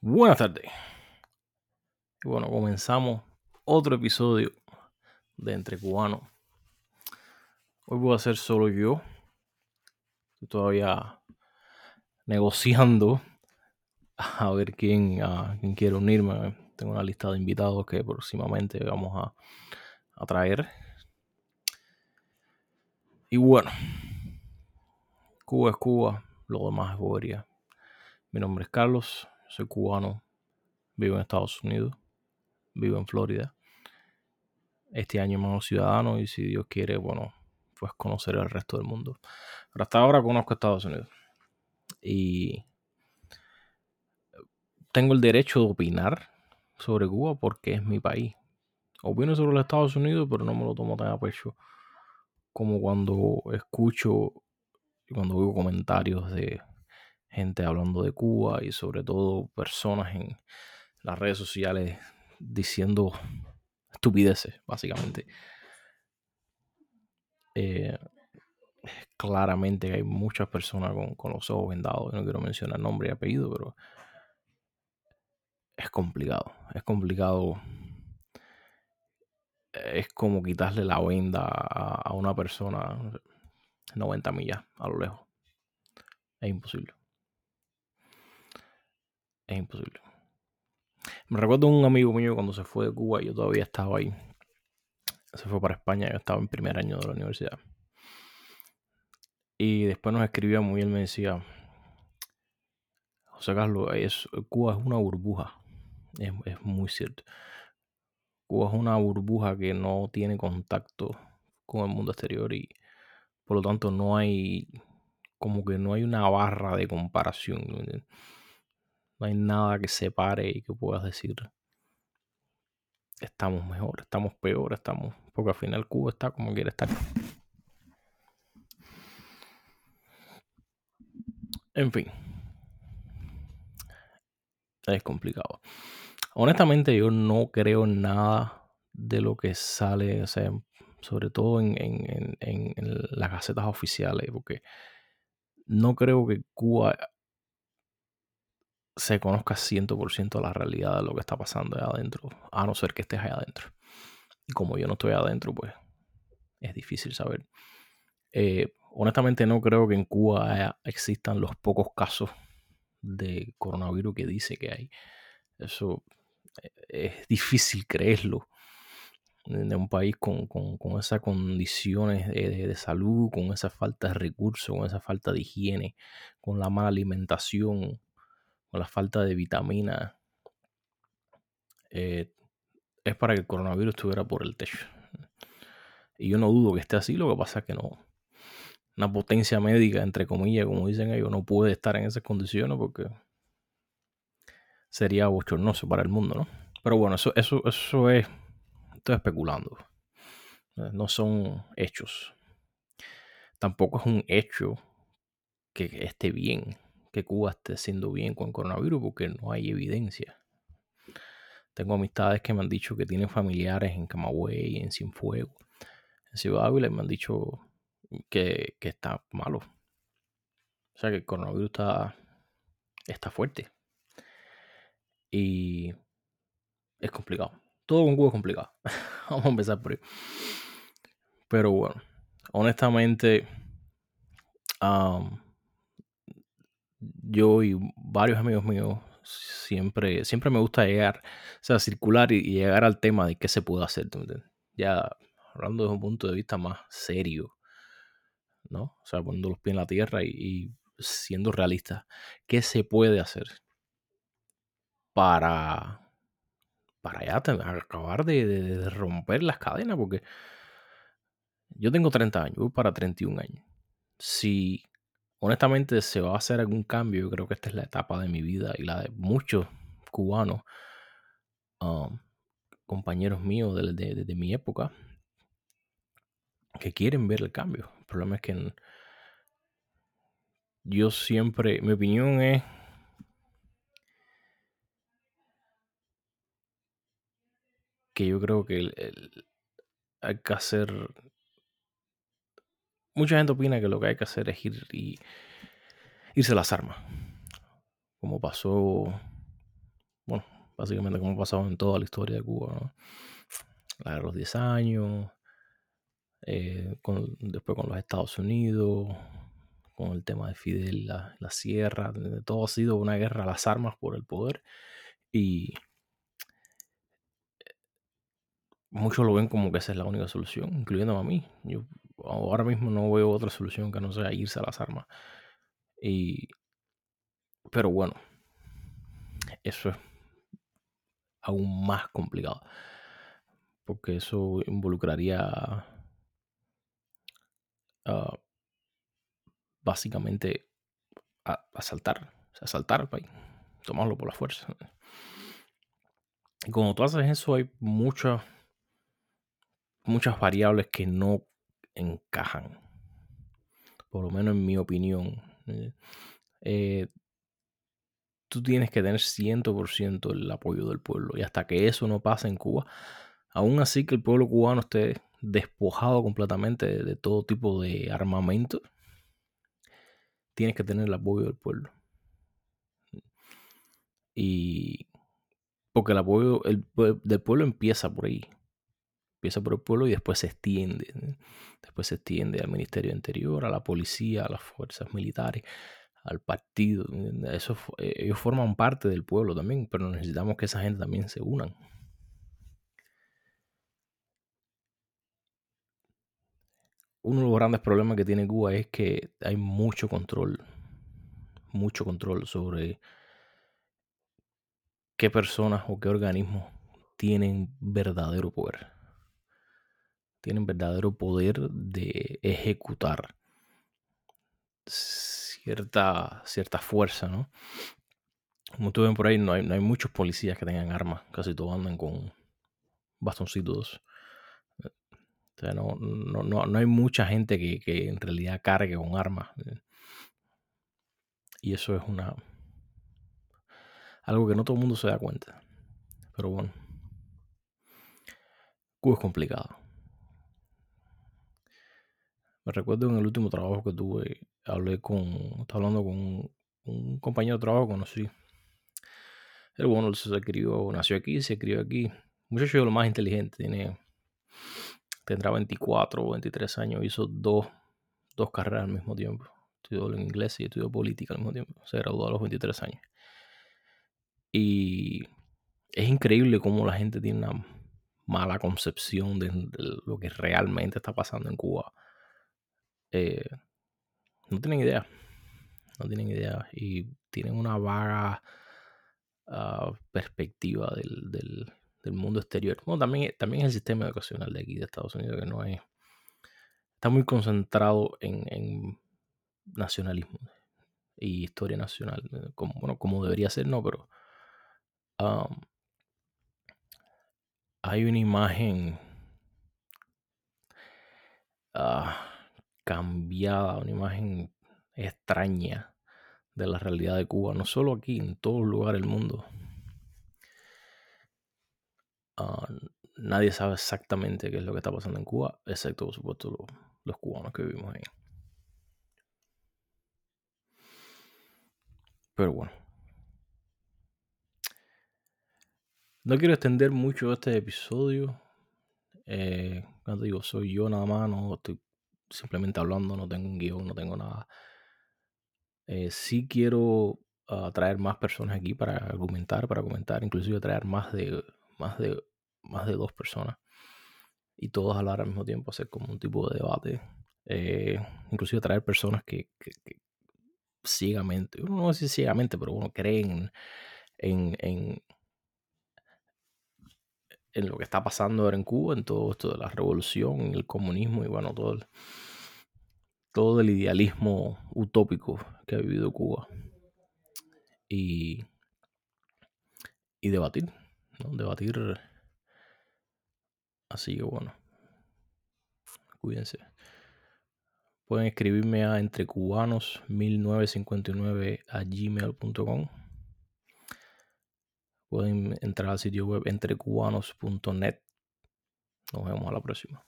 Buenas tardes. Y bueno, comenzamos otro episodio de Entre Cubanos. Hoy voy a ser solo yo. Estoy todavía negociando a ver quién, quién quiere unirme. Tengo una lista de invitados que próximamente vamos a, a traer. Y bueno, Cuba es Cuba, lo demás es bobería. Mi nombre es Carlos, soy cubano, vivo en Estados Unidos, vivo en Florida. Este año me ciudadano y si Dios quiere, bueno, pues conocer el resto del mundo. Pero hasta ahora conozco Estados Unidos. Y tengo el derecho de opinar sobre Cuba porque es mi país. Opino sobre los Estados Unidos, pero no me lo tomo tan a pecho como cuando escucho y cuando veo comentarios de gente hablando de Cuba y sobre todo personas en las redes sociales diciendo estupideces, básicamente. Eh, claramente hay muchas personas con, con, los ojos vendados. No quiero mencionar nombre y apellido, pero es complicado. Es complicado es como quitarle la venda a, una persona 90 millas a lo lejos. Es imposible. Es imposible. Me recuerdo un amigo mío cuando se fue de Cuba yo todavía estaba ahí. Se fue para España, yo estaba en primer año de la universidad. Y después nos escribía muy bien, me decía, José Carlos, es, Cuba es una burbuja. Es, es muy cierto. Cuba es una burbuja que no tiene contacto con el mundo exterior y por lo tanto no hay como que no hay una barra de comparación. Hay nada que separe y que puedas decir estamos mejor, estamos peor, estamos. Porque al final Cuba está como quiere estar. En fin. Es complicado honestamente yo no creo en nada de lo que sale, o sea, sobre todo en, las gacetas oficiales, porque no creo que Cuba se conozca 100% la realidad de lo que está pasando allá adentro, a no ser que estés allá adentro. Y como yo no estoy adentro, pues es difícil saber. Eh, honestamente no creo que en Cuba existan los pocos casos de coronavirus que dice que hay. Eso es difícil creerlo de un país con, esas condiciones de, salud, con esa falta de recursos, con esa falta de higiene, con la mala alimentación, con la falta de vitaminas. Eh, es para que el coronavirus estuviera por el techo. Y yo no dudo que esté así, lo que pasa es que no. Una potencia médica, entre comillas, como dicen ellos, no puede estar en esas condiciones porque sería bochornoso para el mundo, ¿no? Pero bueno, eso, eso, eso es. Estoy especulando. No son hechos. Tampoco es un hecho que esté bien, Cuba esté siendo bien con coronavirus, porque no hay evidencia. Tengo amistades que me han dicho que tienen familiares en Camagüey, en Cienfuegos, en Ciudad Ávila, y me han dicho que, está malo. O sea que el coronavirus está, está fuerte. Y es complicado. Todo con Cuba es complicado. Vamos a empezar por ahí. Pero bueno, honestamente, yo y varios amigos míos siempre, siempre me gusta llegar, o sea, circular y, llegar al tema de qué se puede hacer. Ya hablando desde un punto de vista más serio, ¿no? O sea, poniendo los pies en la tierra y, siendo realista, ¿qué se puede hacer? para, para ya acabar de, romper las cadenas, porque yo tengo 30 años, voy para 31 años. Si honestamente se va a hacer algún cambio, yo creo que esta es la etapa de mi vida y la de muchos cubanos, um, compañeros míos de, de, mi época, que quieren ver el cambio. El problema es que yo siempre, mi opinión es que yo creo que hay que hacer... Mucha gente opina que lo que hay que hacer es ir y irse las armas. Como pasó bueno, básicamente como ha pasado en toda la historia de Cuba, ¿no? La de los 10 años, eh, después con los Estados Unidos, con el tema de Fidel, la, sierra, todo ha sido una guerra a las armas por el poder y muchos lo ven como que esa es la única solución, incluyendo a mí. Yo ahora mismo no veo otra solución que no sea irse a las armas. Y, pero bueno, eso es aún más complicado. Porque eso involucraría uh, básicamente asaltar, asaltar el país, tomarlo por la fuerza. Y cuando tú haces eso hay muchas muchas variables que no encajan. Por lo menos en mi opinión. Eh, eh, tú tienes que tener 100% el apoyo del pueblo. Y hasta que eso no pase en Cuba, aún así que el pueblo cubano esté despojado completamente de, todo tipo de armamento, tienes que tener el apoyo del pueblo. Y porque el apoyo del pueblo empieza por ahí. Empieza por el pueblo y después se extiende. Después se extiende al Ministerio Interior, a la policía, a las fuerzas militares, al partido. Eso, eh, ellos forman parte del pueblo también, pero necesitamos que esa gente también se unan. Uno de los grandes problemas que tiene Cuba es que hay mucho control, mucho control sobre qué personas o qué organismos tienen verdadero poder tienen verdadero poder de ejecutar cierta, cierta fuerza, ¿no? Como tú ven por ahí, no hay, no hay muchos policías que tengan armas, casi todos andan con bastoncitos. O sea, no, no, no, hay mucha gente que, que, en realidad cargue con armas. Y eso es una. algo que no todo el mundo se da cuenta. Pero bueno. Cuba es complicado. Me recuerdo en el último trabajo que tuve, hablé con, estaba hablando con un, compañero de trabajo que conocí. El bueno, se escribió, nació aquí, se escribió aquí. Muchacho de lo más inteligente, tiene, tendrá 24 o 23 años, hizo dos, dos carreras al mismo tiempo. Estudió en inglés y estudió política al mismo tiempo. Se graduó a los 23 años. Y es increíble cómo la gente tiene una mala concepción de lo que realmente está pasando en Cuba eh, no tienen idea. No tienen idea. Y tienen una vaga ah, perspectiva del, mundo exterior. También, también el sistema educacional de aquí, de Estados Unidos, que no es. Está muy concentrado en, nacionalismo y historia nacional. Eh, como, bueno, como debería ser, no, pero. hay una imagen. Ah, cambiada, una imagen extraña de la realidad de Cuba, no solo aquí, en todo lugar del mundo. Ah, nadie sabe exactamente qué es lo que está pasando en Cuba, excepto por supuesto los, cubanos que vivimos ahí. Pero bueno. No quiero extender mucho este episodio. Eh, cuando digo, soy yo nada más, no estoy simplemente hablando, no tengo un guion, no tengo nada. Eh, sí quiero atraer ah, más personas aquí para argumentar, para comentar, inclusive traer más de, más de, más de dos personas y todos hablar al mismo tiempo, hacer como un tipo de debate. Eh, inclusive traer personas que, ciegamente, no sé si ciegamente, pero bueno, creen en, en, en lo que está pasando ahora en Cuba, en todo esto de la revolución, el comunismo y bueno, todo el, todo el idealismo utópico que ha vivido Cuba. Y, y debatir, ¿no? Debatir. Así que bueno, cuídense. Pueden escribirme a entrecubanos1959 a gmail.com. Pueden entrar al sitio web entrecubanos.net. Nos vemos a la próxima.